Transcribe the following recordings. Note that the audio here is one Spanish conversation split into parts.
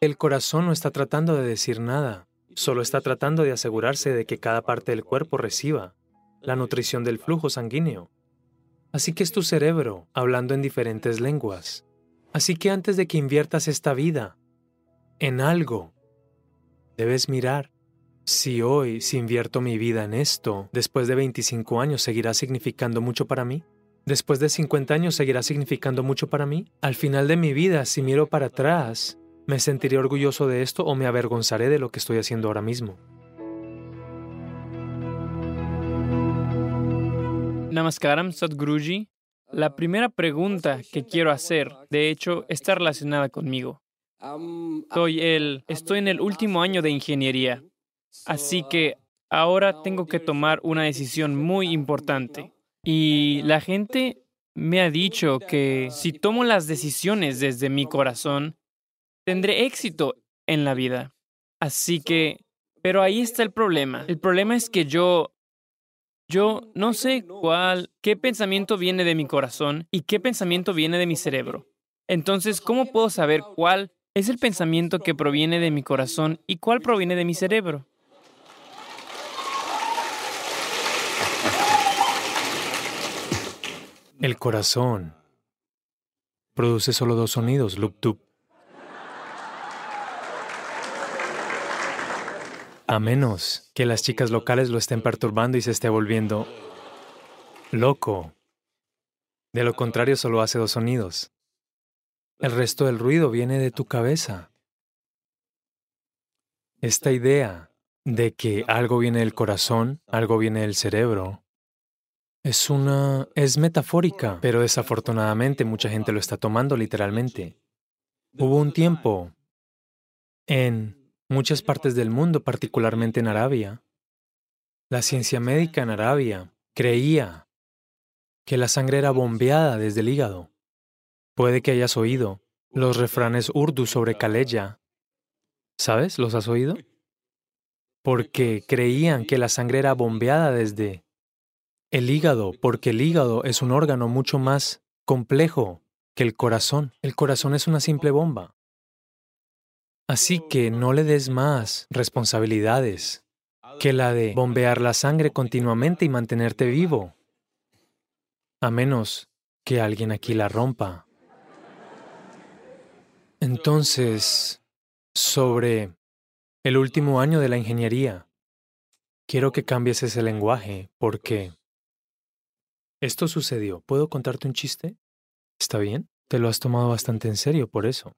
El corazón no está tratando de decir nada, solo está tratando de asegurarse de que cada parte del cuerpo reciba la nutrición del flujo sanguíneo. Así que es tu cerebro hablando en diferentes lenguas. Así que antes de que inviertas esta vida en algo, debes mirar si hoy, si invierto mi vida en esto, después de 25 años seguirá significando mucho para mí. Después de 50 años seguirá significando mucho para mí. Al final de mi vida, si miro para atrás, ¿Me sentiré orgulloso de esto o me avergonzaré de lo que estoy haciendo ahora mismo? Namaskaram, Sadhguruji. La primera pregunta que quiero hacer, de hecho, está relacionada conmigo. Soy el, estoy en el último año de ingeniería, así que ahora tengo que tomar una decisión muy importante. Y la gente me ha dicho que si tomo las decisiones desde mi corazón, tendré éxito en la vida. Así que, pero ahí está el problema. El problema es que yo, yo no sé cuál, qué pensamiento viene de mi corazón y qué pensamiento viene de mi cerebro. Entonces, ¿cómo puedo saber cuál es el pensamiento que proviene de mi corazón y cuál proviene de mi cerebro? El corazón produce solo dos sonidos, loop A menos que las chicas locales lo estén perturbando y se esté volviendo loco. De lo contrario, solo hace dos sonidos. El resto del ruido viene de tu cabeza. Esta idea de que algo viene del corazón, algo viene del cerebro, es una... es metafórica, pero desafortunadamente mucha gente lo está tomando literalmente. Hubo un tiempo en muchas partes del mundo, particularmente en Arabia. La ciencia médica en Arabia creía que la sangre era bombeada desde el hígado. Puede que hayas oído los refranes urdu sobre Kaleya. ¿Sabes? ¿Los has oído? Porque creían que la sangre era bombeada desde el hígado, porque el hígado es un órgano mucho más complejo que el corazón. El corazón es una simple bomba. Así que no le des más responsabilidades que la de bombear la sangre continuamente y mantenerte vivo, a menos que alguien aquí la rompa. Entonces, sobre el último año de la ingeniería, quiero que cambies ese lenguaje porque esto sucedió. ¿Puedo contarte un chiste? ¿Está bien? Te lo has tomado bastante en serio por eso.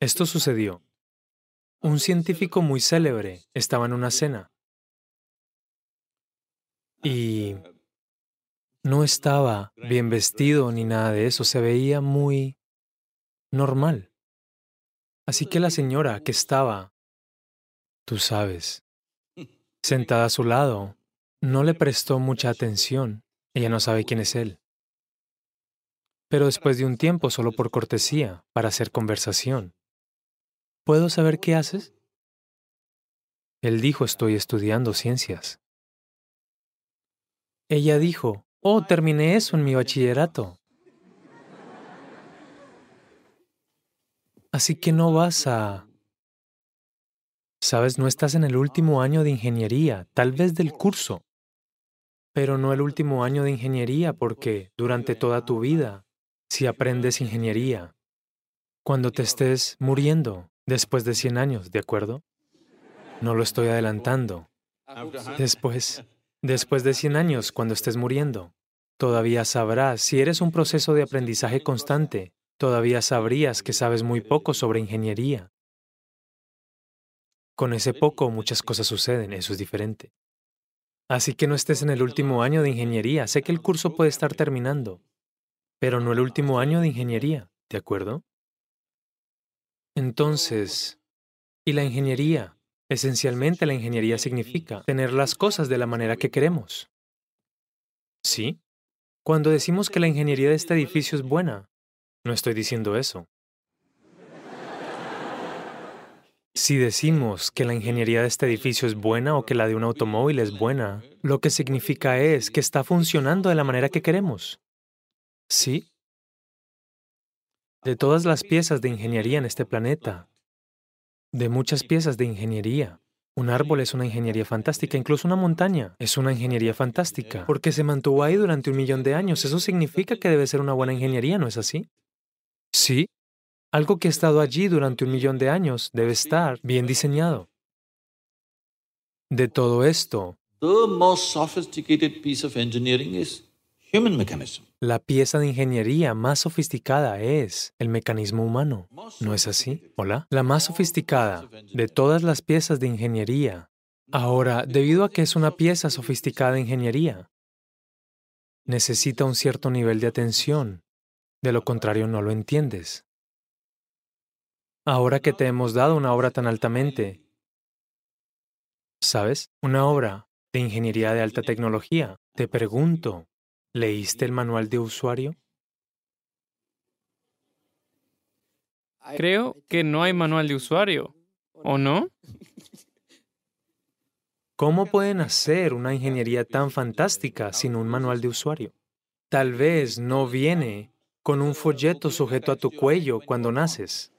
Esto sucedió. Un científico muy célebre estaba en una cena y no estaba bien vestido ni nada de eso, se veía muy normal. Así que la señora que estaba, tú sabes, sentada a su lado, no le prestó mucha atención. Ella no sabe quién es él. Pero después de un tiempo, solo por cortesía, para hacer conversación, ¿Puedo saber qué haces? Él dijo, estoy estudiando ciencias. Ella dijo, oh, terminé eso en mi bachillerato. Así que no vas a... Sabes, no estás en el último año de ingeniería, tal vez del curso, pero no el último año de ingeniería porque durante toda tu vida, si aprendes ingeniería, cuando te estés muriendo, Después de 100 años, ¿de acuerdo? No lo estoy adelantando. Después, después de 100 años, cuando estés muriendo, todavía sabrás, si eres un proceso de aprendizaje constante, todavía sabrías que sabes muy poco sobre ingeniería. Con ese poco muchas cosas suceden, eso es diferente. Así que no estés en el último año de ingeniería, sé que el curso puede estar terminando, pero no el último año de ingeniería, ¿de acuerdo? Entonces, ¿y la ingeniería? Esencialmente la ingeniería significa tener las cosas de la manera que queremos. ¿Sí? Cuando decimos que la ingeniería de este edificio es buena, no estoy diciendo eso. Si decimos que la ingeniería de este edificio es buena o que la de un automóvil es buena, lo que significa es que está funcionando de la manera que queremos. ¿Sí? De todas las piezas de ingeniería en este planeta, de muchas piezas de ingeniería. Un árbol es una ingeniería fantástica, incluso una montaña es una ingeniería fantástica, porque se mantuvo ahí durante un millón de años. Eso significa que debe ser una buena ingeniería, ¿no es así? Sí. Algo que ha estado allí durante un millón de años debe estar bien diseñado. De todo esto, la pieza de ingeniería más sofisticada es el mecanismo humano. ¿No es así? ¿Hola? La más sofisticada de todas las piezas de ingeniería. Ahora, debido a que es una pieza sofisticada de ingeniería, necesita un cierto nivel de atención. De lo contrario, no lo entiendes. Ahora que te hemos dado una obra tan altamente, ¿sabes? Una obra de ingeniería de alta tecnología. Te pregunto, ¿leíste el manual de usuario? Creo que no hay manual de usuario, ¿o no? ¿Cómo pueden hacer una ingeniería tan fantástica sin un manual de usuario? Tal vez no viene con un folleto sujeto a tu cuello cuando naces.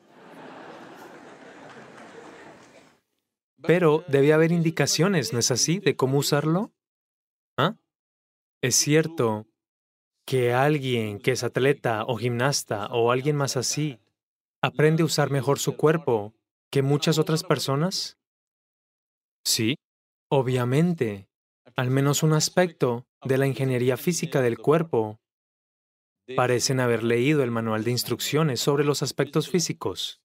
Pero debe haber indicaciones, ¿no es así?, de cómo usarlo. Es cierto que alguien que es atleta o gimnasta o alguien más así aprende a usar mejor su cuerpo que muchas otras personas. Sí, obviamente, al menos un aspecto de la ingeniería física del cuerpo parecen haber leído el manual de instrucciones sobre los aspectos físicos.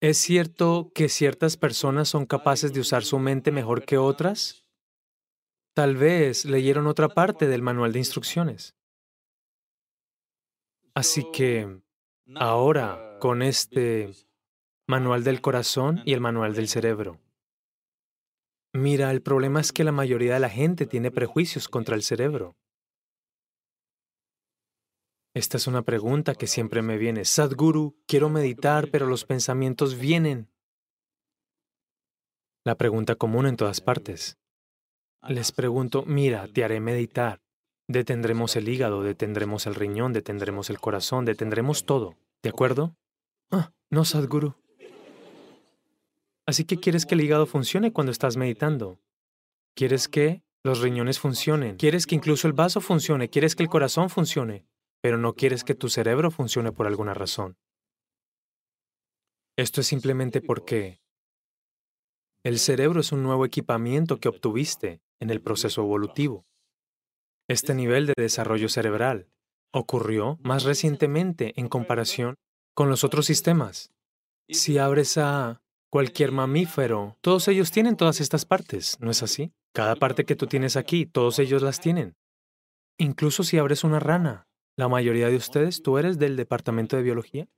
¿Es cierto que ciertas personas son capaces de usar su mente mejor que otras? Tal vez leyeron otra parte del manual de instrucciones. Así que ahora, con este manual del corazón y el manual del cerebro. Mira, el problema es que la mayoría de la gente tiene prejuicios contra el cerebro. Esta es una pregunta que siempre me viene. Sadhguru, quiero meditar, pero los pensamientos vienen. La pregunta común en todas partes. Les pregunto, mira, te haré meditar. Detendremos el hígado, detendremos el riñón, detendremos el corazón, detendremos todo. ¿De acuerdo? Ah, no, Sadhguru. Así que quieres que el hígado funcione cuando estás meditando. Quieres que los riñones funcionen. Quieres que incluso el vaso funcione. Quieres que el corazón funcione pero no quieres que tu cerebro funcione por alguna razón. Esto es simplemente porque el cerebro es un nuevo equipamiento que obtuviste en el proceso evolutivo. Este nivel de desarrollo cerebral ocurrió más recientemente en comparación con los otros sistemas. Si abres a cualquier mamífero, todos ellos tienen todas estas partes, ¿no es así? Cada parte que tú tienes aquí, todos ellos las tienen. Incluso si abres una rana, la mayoría de ustedes, ¿tú eres del departamento de biología?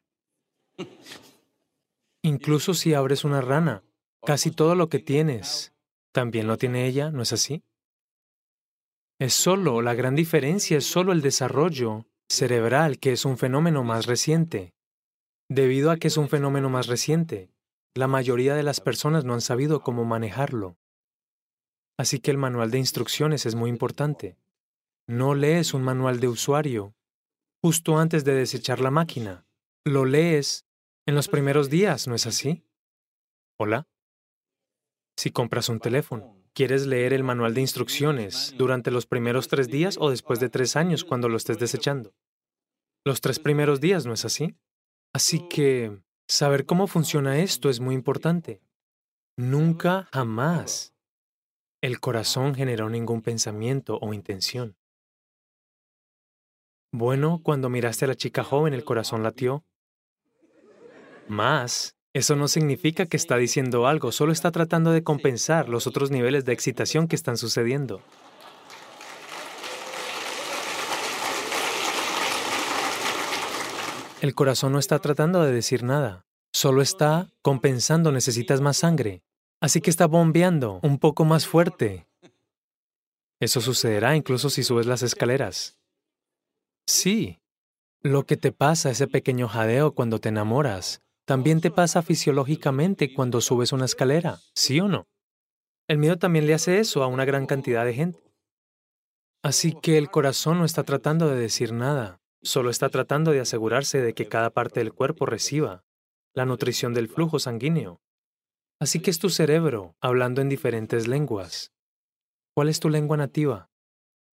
Incluso si abres una rana, casi todo lo que tienes, también lo tiene ella, ¿no es así? Es solo, la gran diferencia es solo el desarrollo cerebral, que es un fenómeno más reciente. Debido a que es un fenómeno más reciente, la mayoría de las personas no han sabido cómo manejarlo. Así que el manual de instrucciones es muy importante. No lees un manual de usuario, justo antes de desechar la máquina. Lo lees en los primeros días, ¿no es así? Hola. Si compras un teléfono, ¿quieres leer el manual de instrucciones durante los primeros tres días o después de tres años cuando lo estés desechando? Los tres primeros días, ¿no es así? Así que saber cómo funciona esto es muy importante. Nunca, jamás, el corazón generó ningún pensamiento o intención. Bueno, cuando miraste a la chica joven el corazón latió. Más. Eso no significa que está diciendo algo, solo está tratando de compensar los otros niveles de excitación que están sucediendo. El corazón no está tratando de decir nada, solo está compensando, necesitas más sangre. Así que está bombeando un poco más fuerte. Eso sucederá incluso si subes las escaleras. Sí. Lo que te pasa, ese pequeño jadeo cuando te enamoras, también te pasa fisiológicamente cuando subes una escalera, ¿sí o no? El miedo también le hace eso a una gran cantidad de gente. Así que el corazón no está tratando de decir nada, Solo está tratando de asegurarse de que cada parte del cuerpo reciba la nutrición del flujo sanguíneo. Así que es tu cerebro hablando en diferentes lenguas. ¿Cuál es tu lengua nativa?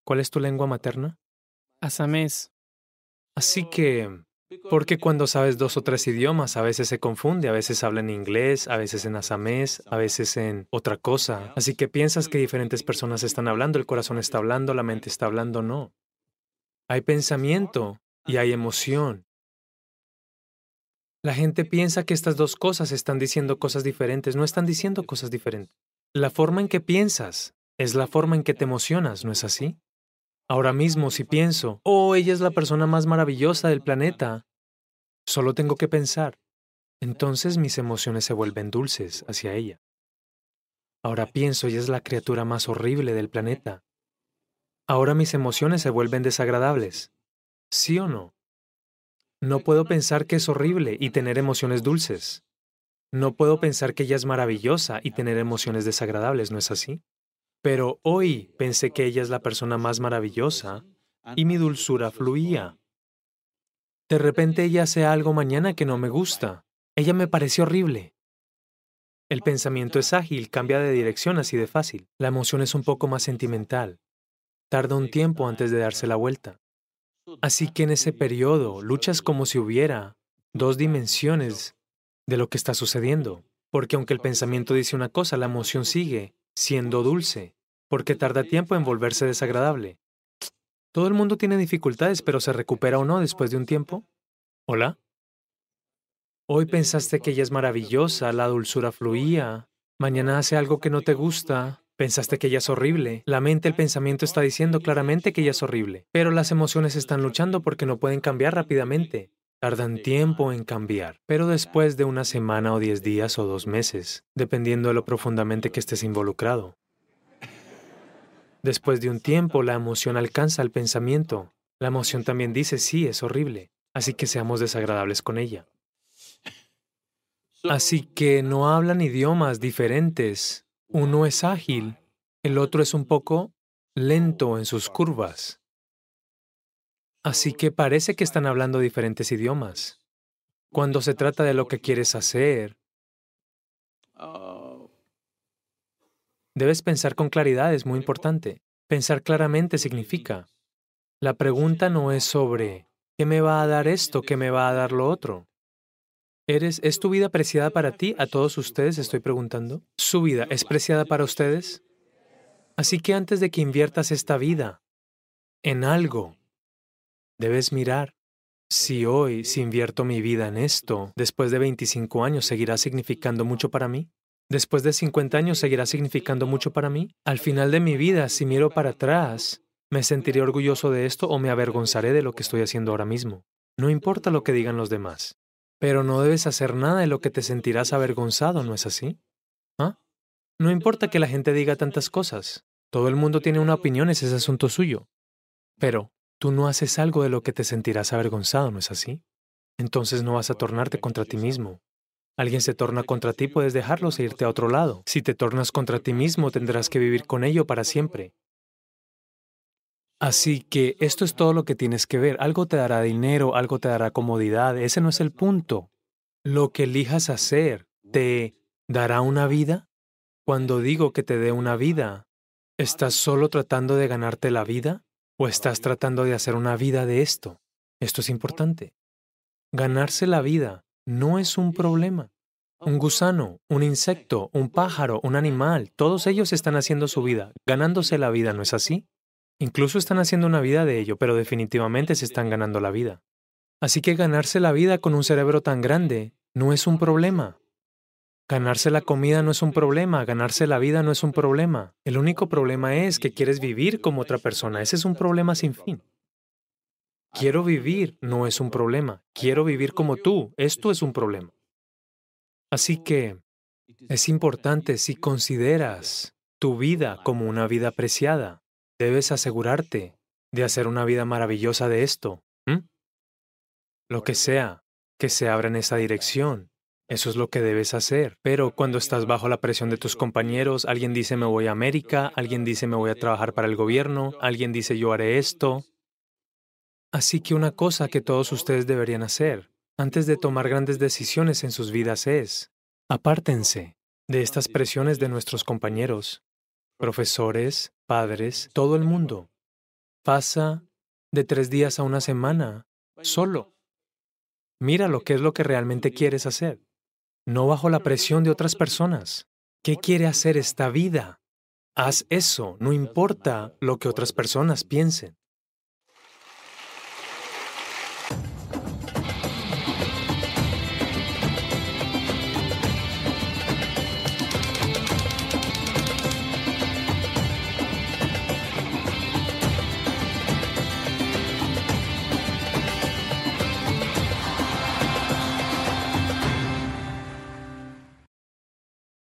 ¿Cuál es tu lengua materna? Asamés. Así que, porque cuando sabes dos o tres idiomas, a veces se confunde, a veces habla en inglés, a veces en asamés, a veces en otra cosa. Así que piensas que diferentes personas están hablando, el corazón está hablando, la mente está hablando, no. Hay pensamiento y hay emoción. La gente piensa que estas dos cosas están diciendo cosas diferentes, no están diciendo cosas diferentes. La forma en que piensas es la forma en que te emocionas, ¿no es así? Ahora mismo, si pienso, oh, ella es la persona más maravillosa del planeta, solo tengo que pensar. Entonces mis emociones se vuelven dulces hacia ella. Ahora pienso, ella es la criatura más horrible del planeta. Ahora mis emociones se vuelven desagradables. ¿Sí o no? No puedo pensar que es horrible y tener emociones dulces. No puedo pensar que ella es maravillosa y tener emociones desagradables, ¿no es así? Pero hoy pensé que ella es la persona más maravillosa y mi dulzura fluía. De repente ella hace algo mañana que no me gusta. Ella me parece horrible. El pensamiento es ágil, cambia de dirección así de fácil. La emoción es un poco más sentimental. Tarda un tiempo antes de darse la vuelta. Así que en ese periodo luchas como si hubiera dos dimensiones de lo que está sucediendo, porque aunque el pensamiento dice una cosa, la emoción sigue siendo dulce, porque tarda tiempo en volverse desagradable. Todo el mundo tiene dificultades, pero se recupera o no después de un tiempo. ¿Hola? Hoy pensaste que ella es maravillosa, la dulzura fluía, mañana hace algo que no te gusta, Pensaste que ella es horrible. La mente, el pensamiento está diciendo claramente que ella es horrible. Pero las emociones están luchando porque no pueden cambiar rápidamente. Tardan tiempo en cambiar, pero después de una semana o diez días o dos meses, dependiendo de lo profundamente que estés involucrado. Después de un tiempo, la emoción alcanza el pensamiento. La emoción también dice, sí, es horrible, así que seamos desagradables con ella. Así que no hablan idiomas diferentes uno es ágil, el otro es un poco lento en sus curvas. Así que parece que están hablando diferentes idiomas. Cuando se trata de lo que quieres hacer, debes pensar con claridad, es muy importante. Pensar claramente significa, la pregunta no es sobre, ¿qué me va a dar esto? ¿Qué me va a dar lo otro? ¿Eres, ¿Es tu vida preciada para ti? A todos ustedes estoy preguntando. ¿Su vida es preciada para ustedes? Así que antes de que inviertas esta vida en algo, debes mirar si hoy, si invierto mi vida en esto, después de 25 años, ¿seguirá significando mucho para mí? Después de 50 años, ¿seguirá significando mucho para mí? Al final de mi vida, si miro para atrás, ¿me sentiré orgulloso de esto o me avergonzaré de lo que estoy haciendo ahora mismo? No importa lo que digan los demás. Pero no debes hacer nada de lo que te sentirás avergonzado, ¿no es así? ¿Ah? No importa que la gente diga tantas cosas. Todo el mundo tiene una opinión, ese es asunto suyo. Pero tú no haces algo de lo que te sentirás avergonzado, ¿no es así? Entonces no vas a tornarte contra ti mismo. Alguien se torna contra ti, puedes dejarlos e irte a otro lado. Si te tornas contra ti mismo, tendrás que vivir con ello para siempre. Así que esto es todo lo que tienes que ver. Algo te dará dinero, algo te dará comodidad. Ese no es el punto. Lo que elijas hacer, ¿te dará una vida? Cuando digo que te dé una vida, ¿estás solo tratando de ganarte la vida? ¿O estás tratando de hacer una vida de esto? Esto es importante. Ganarse la vida no es un problema. Un gusano, un insecto, un pájaro, un animal, todos ellos están haciendo su vida, ganándose la vida, ¿no es así? Incluso están haciendo una vida de ello, pero definitivamente se están ganando la vida. Así que ganarse la vida con un cerebro tan grande no es un problema. Ganarse la comida no es un problema, ganarse la vida no es un problema. El único problema es que quieres vivir como otra persona. Ese es un problema sin fin. Quiero vivir no es un problema. Quiero vivir como tú. Esto es un problema. Así que es importante si consideras tu vida como una vida apreciada, Debes asegurarte de hacer una vida maravillosa de esto. Lo que sea, que se abra en esa dirección. Eso es lo que debes hacer. Pero cuando estás bajo la presión de tus compañeros, alguien dice me voy a América, alguien dice me voy a trabajar para el gobierno, alguien dice yo haré esto. Así que una cosa que todos ustedes deberían hacer antes de tomar grandes decisiones en sus vidas es, apártense de estas presiones de nuestros compañeros, profesores, padres, todo el mundo. Pasa de tres días a una semana solo. Mira lo que es lo que realmente quieres hacer, no bajo la presión de otras personas. ¿Qué quiere hacer esta vida? Haz eso, no importa lo que otras personas piensen.